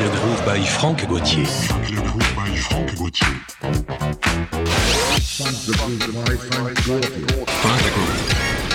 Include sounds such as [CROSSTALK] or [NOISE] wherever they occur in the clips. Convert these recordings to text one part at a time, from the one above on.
le groove by Franck Gauthier. Le groove by Franck Gauthier. Funk the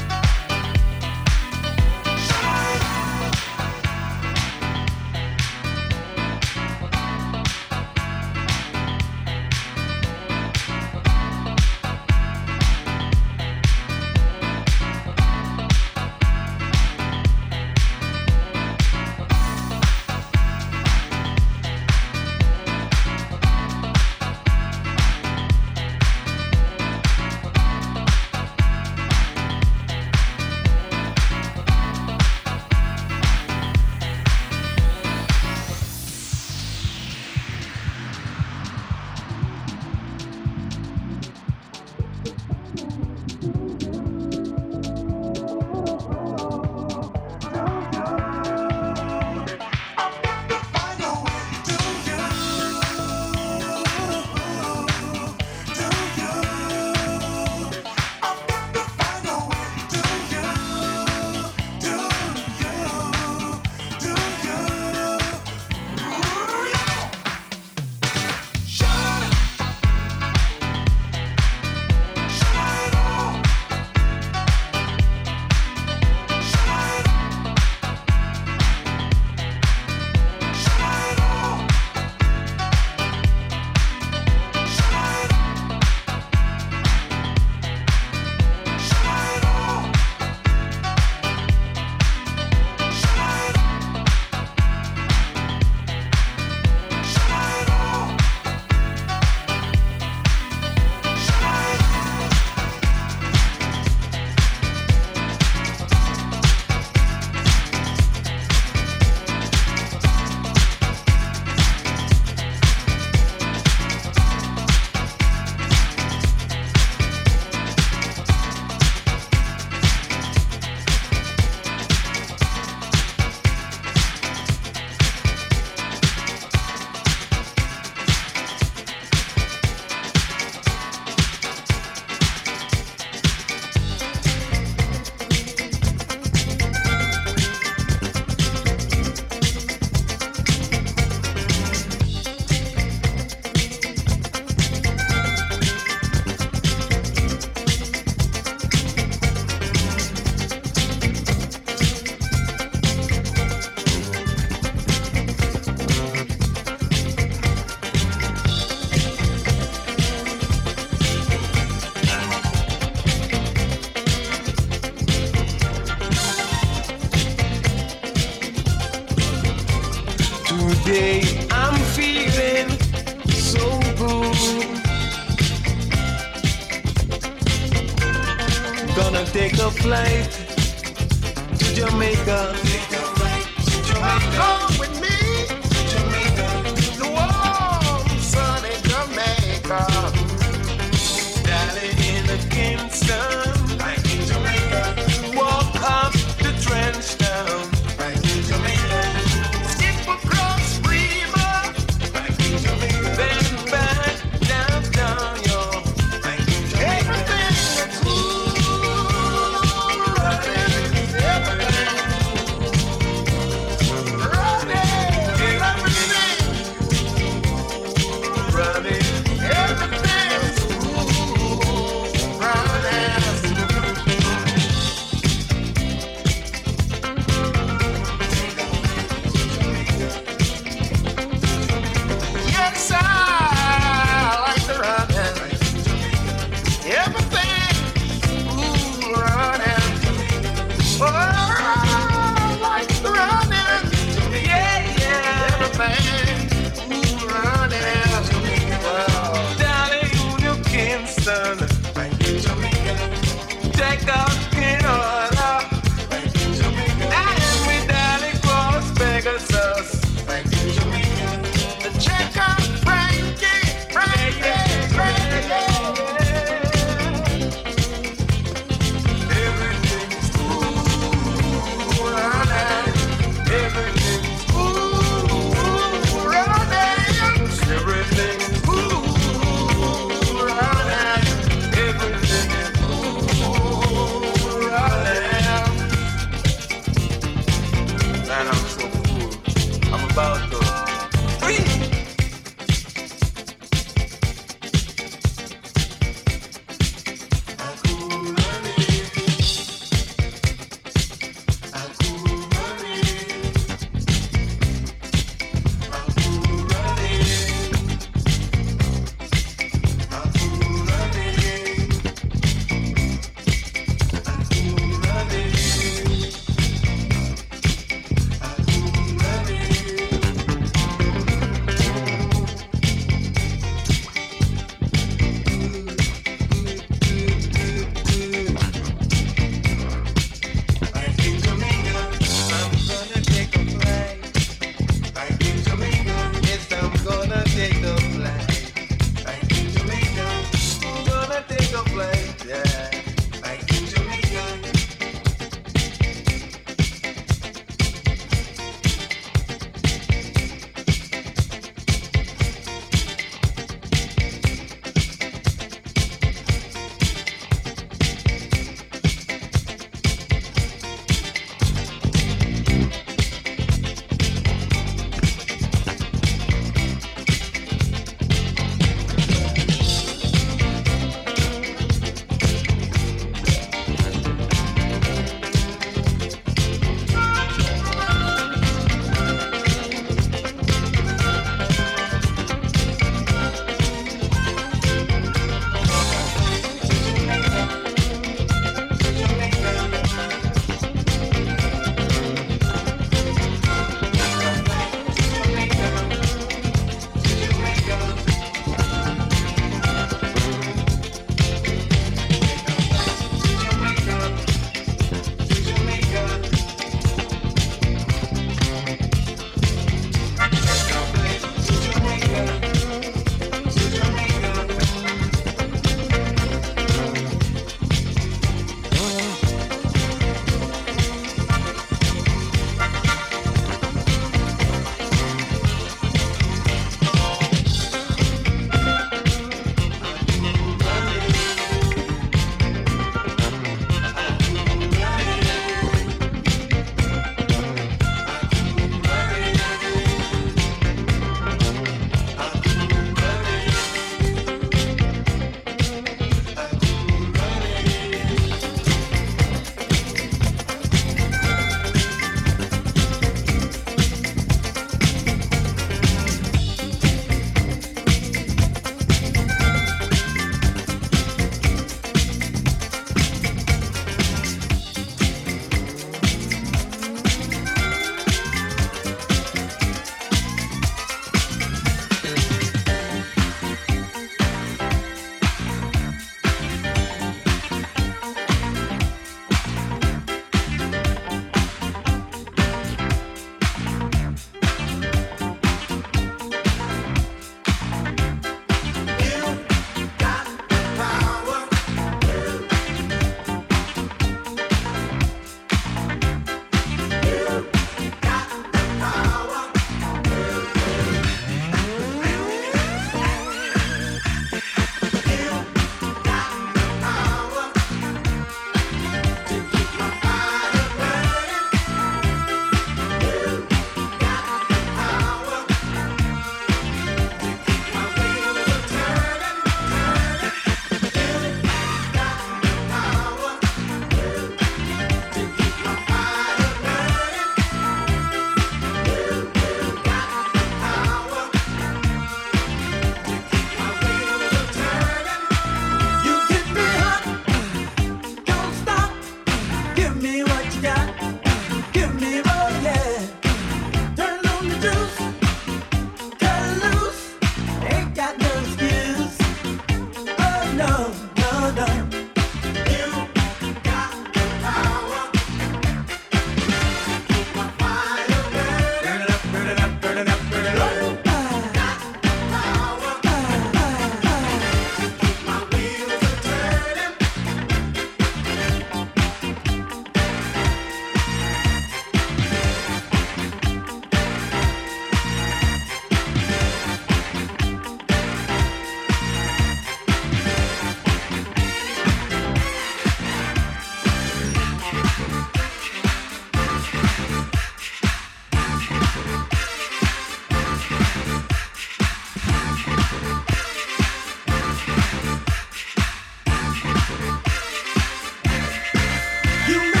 You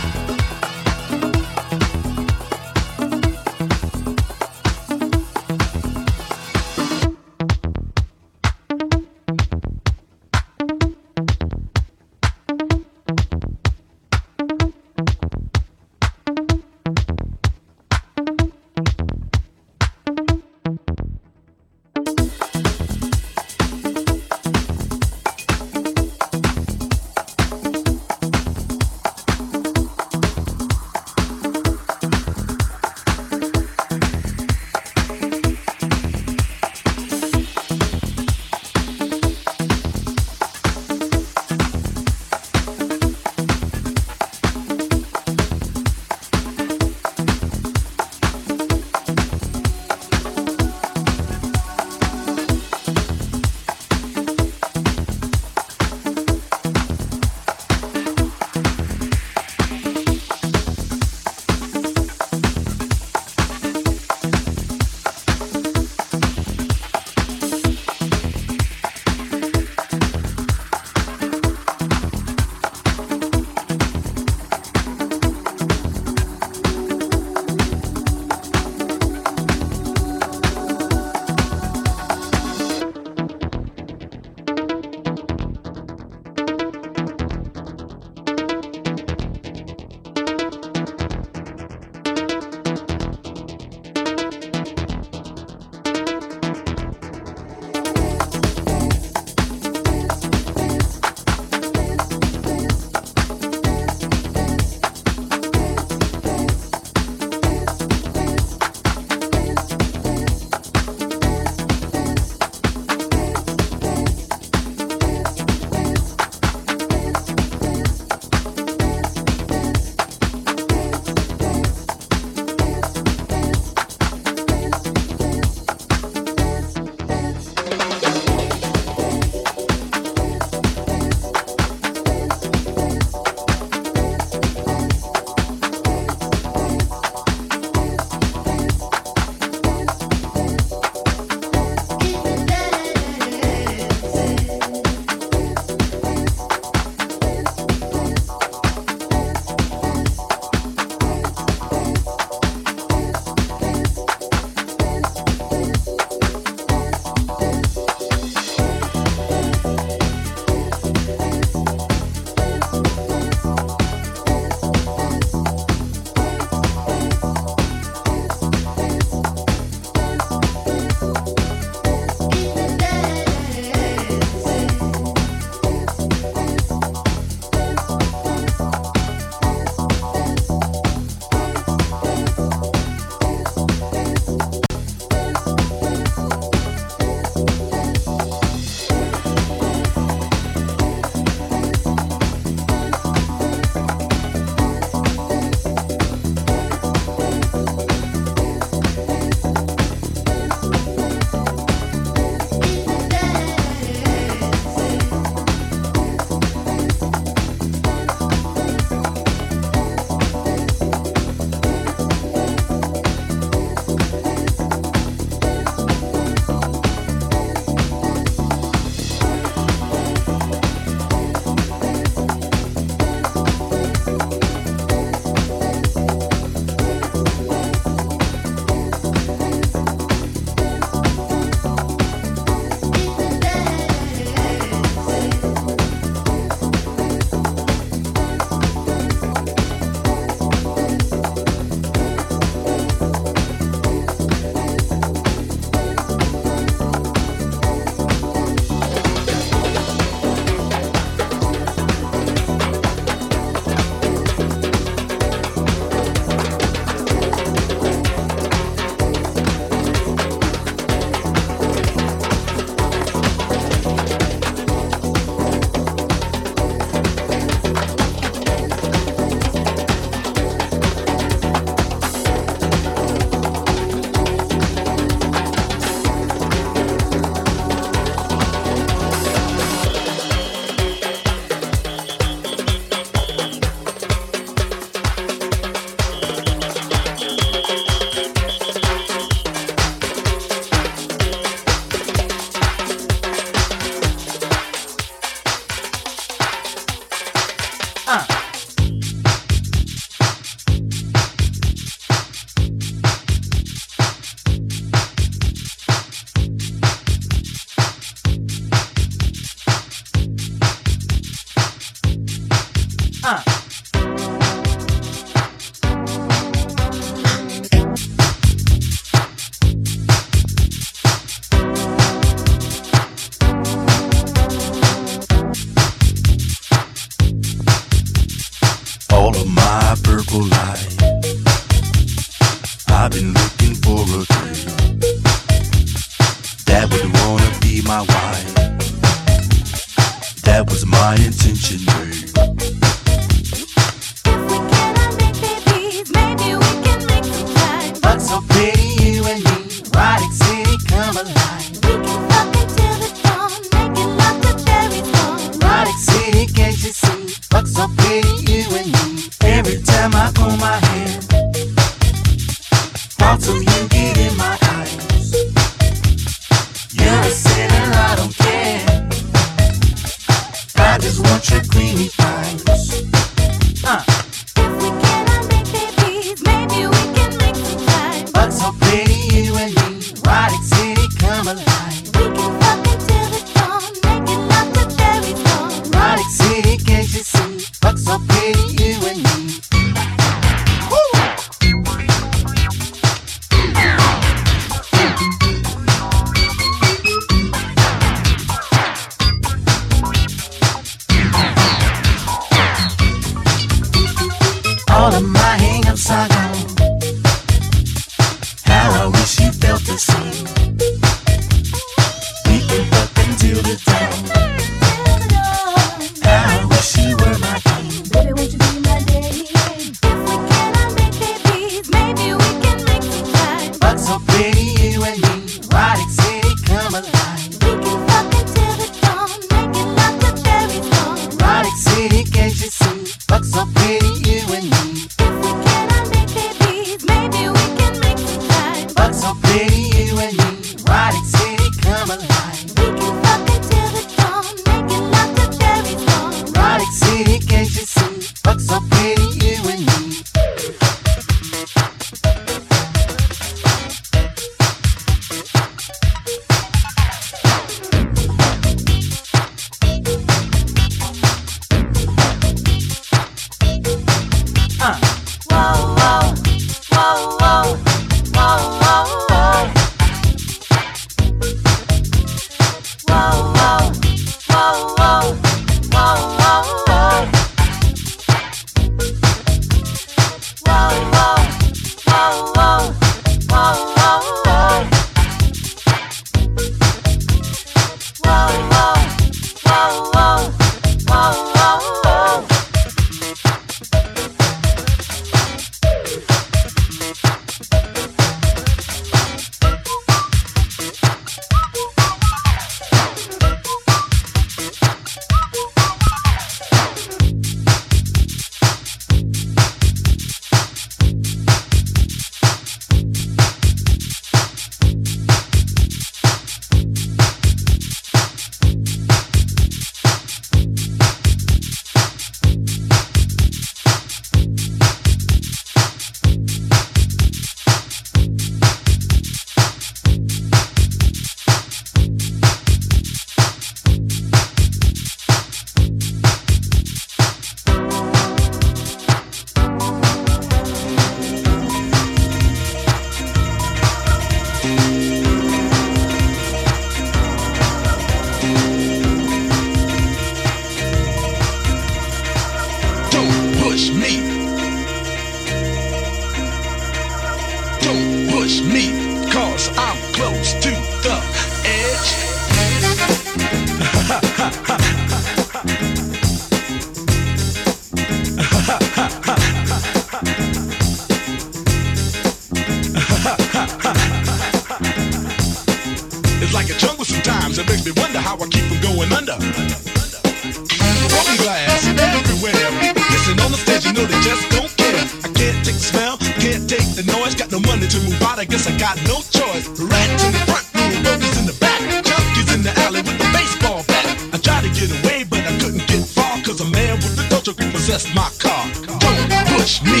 move I got no choice. Rats in the front room, roaches in the back. Junkies in the alley with the baseball bat. I tried to get away, but I couldn't get far. Cause a man with the culture repossessed my car. Don't push me.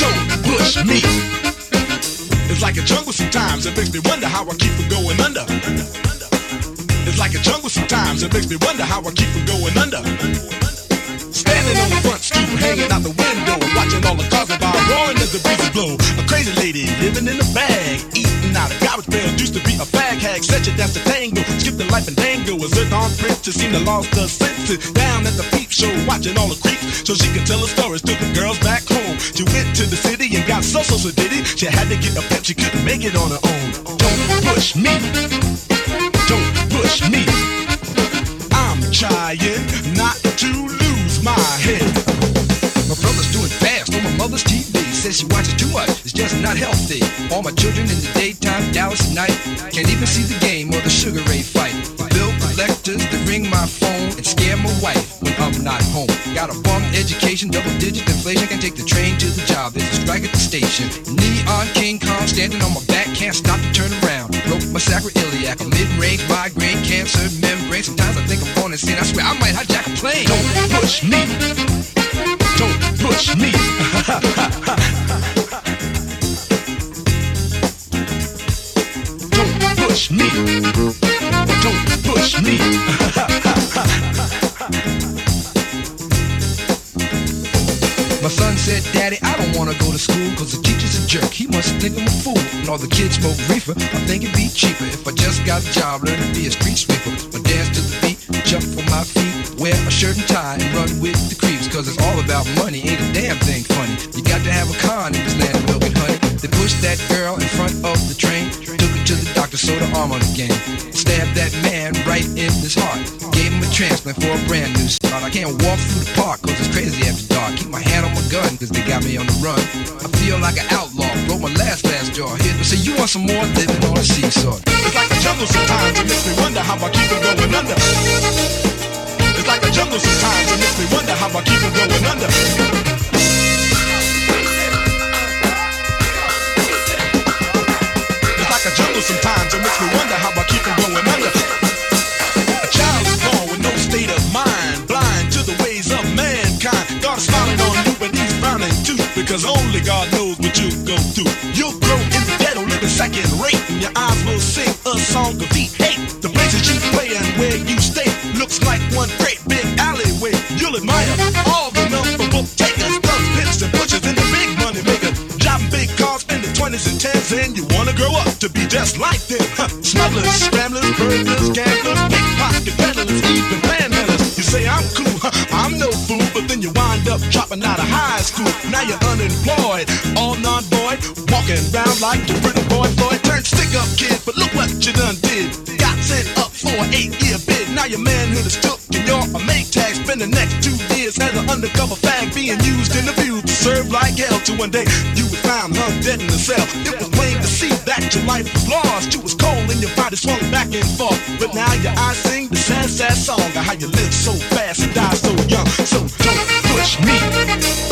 Don't push me. It's like a jungle sometimes. It makes me wonder how I keep from going under. It's like a jungle sometimes. It makes me wonder how I keep from going under. To seem to lost her senses? Down at the peep show, watching all the creeps, so she could tell her stories to the girls back home. She went to the city and got so so so did it. She had to get a pep, she couldn't make it on her own. Don't push me. Don't push me. I'm trying not to lose my head. My brother's doing fast on my mother's TV. Says she watches too much, it's just not healthy. All my children in the daytime, Dallas at night. Can't even see the ring my phone and scare my wife when I'm not home. Got a bum education, double digit inflation. Can take the train to the job, there's a strike at the station. Neon King Kong standing on my back, can't stop to turn around. Broke my sacroiliac, a mid-range migraine, cancer, membrane. Sometimes I think I'm going insane. I swear I might hijack a plane. Don't push me. Don't push me. [LAUGHS] Don't push me. Don't push me. My son said, Daddy, I don't wanna go to the teacher's a jerk. He must think I'm a fool. And all the kids smoke reefer. I think it'd be cheaper if I just got a job, learn to be a street sweeper. Dance to the beat, jump on my feet, wear a shirt and tie, and run with the it's all about money, ain't a damn thing funny. You got to have a con in this land of milk and honey. They pushed that girl in front of the train, the her arm on again. Stabbed that man right in his heart. Gave him a transplant for a brand new start. I can't walk through the park cause it's crazy after dark. Keep my hand on my gun cause they got me on the run. I feel like an outlaw, broke my last last jaw. Here to say you want some more living on a seesaw. It's like a jungle sometimes. It makes me wonder how I keep from going under. It's like a jungle sometimes. It makes me wonder how I keep from going under. Like a jungle sometimes. It makes me wonder how I keep from going under. A child is born with no state of mind, blind to the ways of mankind. God is smiling on you, but He's frowning too, because only God knows what you go through. You'll grow in the ghetto, living second rate, and your eyes will sing a song of hate. The places you play and where you stay looks like one 20s and 10s, and you wanna grow up to be just like them. Huh. Smugglers, scramblers, burglars, gamblers, pickpocket peddlers, even panhandlers. You say I'm cool, huh, I'm no fool, but then you wind up dropping out of high school. Now you're unemployed, all non-boy, walking around like the pretty boy Floyd. Turned stick-up kid, but look what you done did. Got sent up for eight-year bid. Now your manhood is took and you're a Maytag. Spend the next two years as an undercover fag being used in the field to serve like hell. Till one day you was find hung dead in the cell. It was plain to see that your life was lost. You was cold and your body swung back and forth. But now your eyes sing the sad, sad song of how you live so fast and die so young. So don't push me.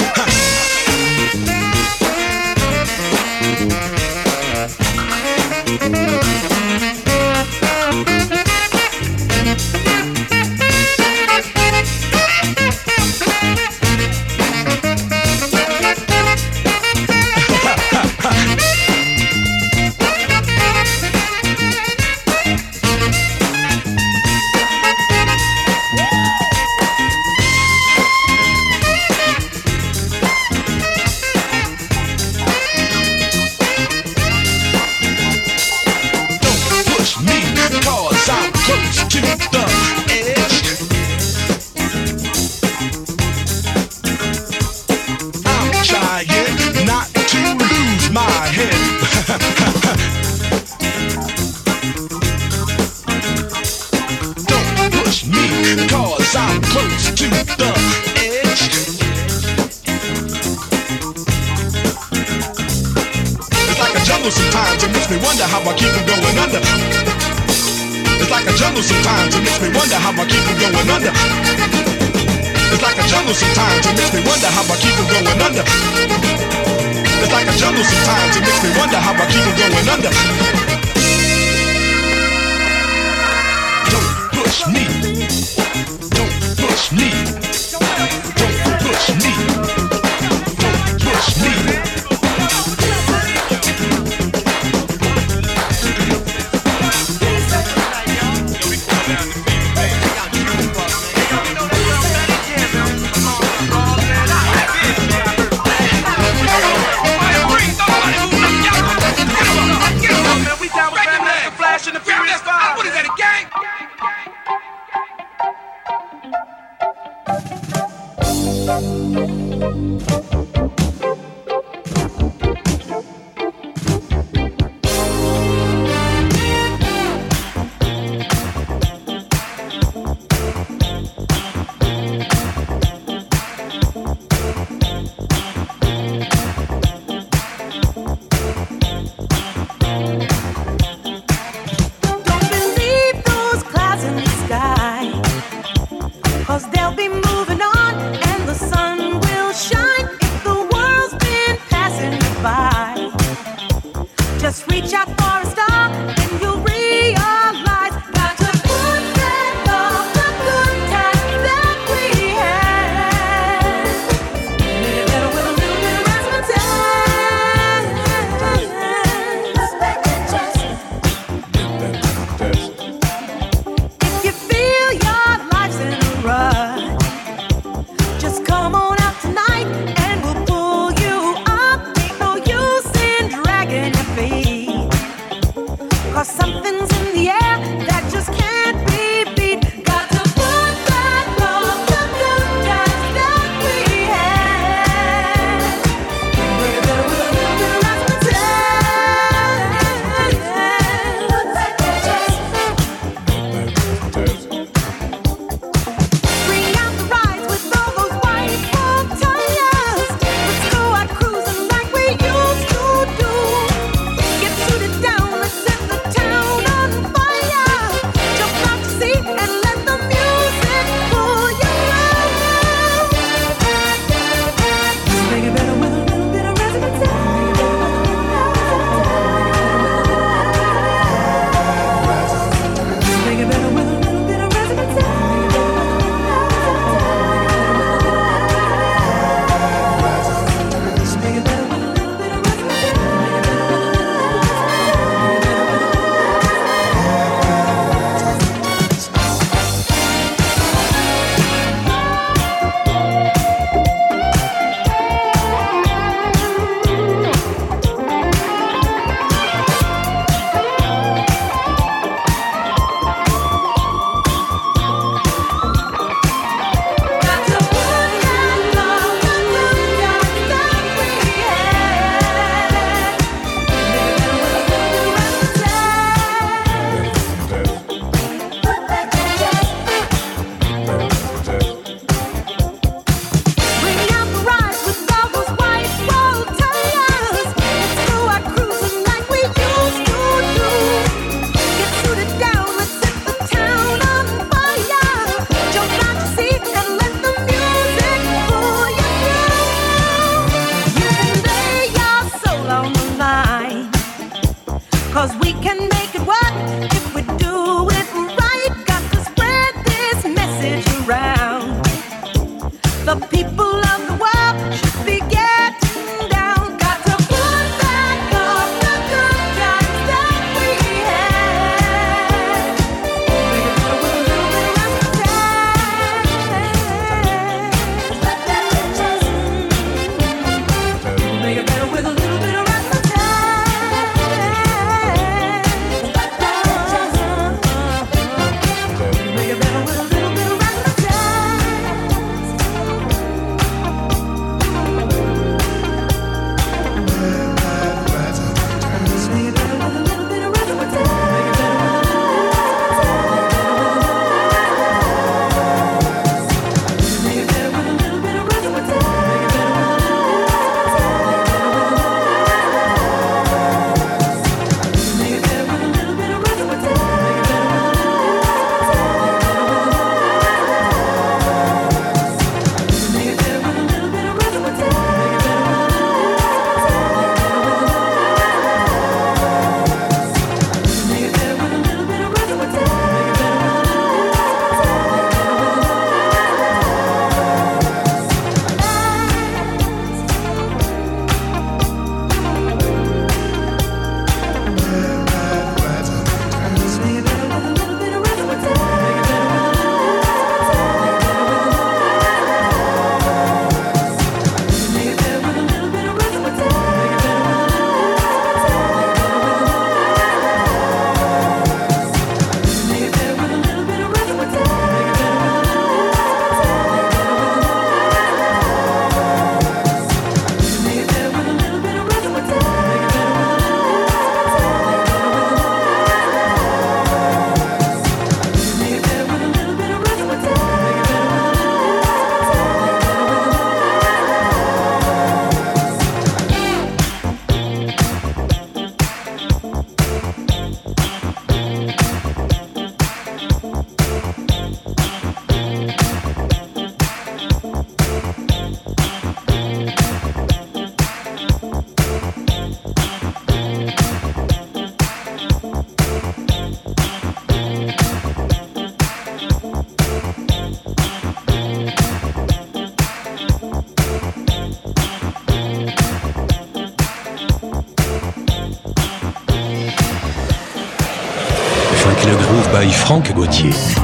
对不起。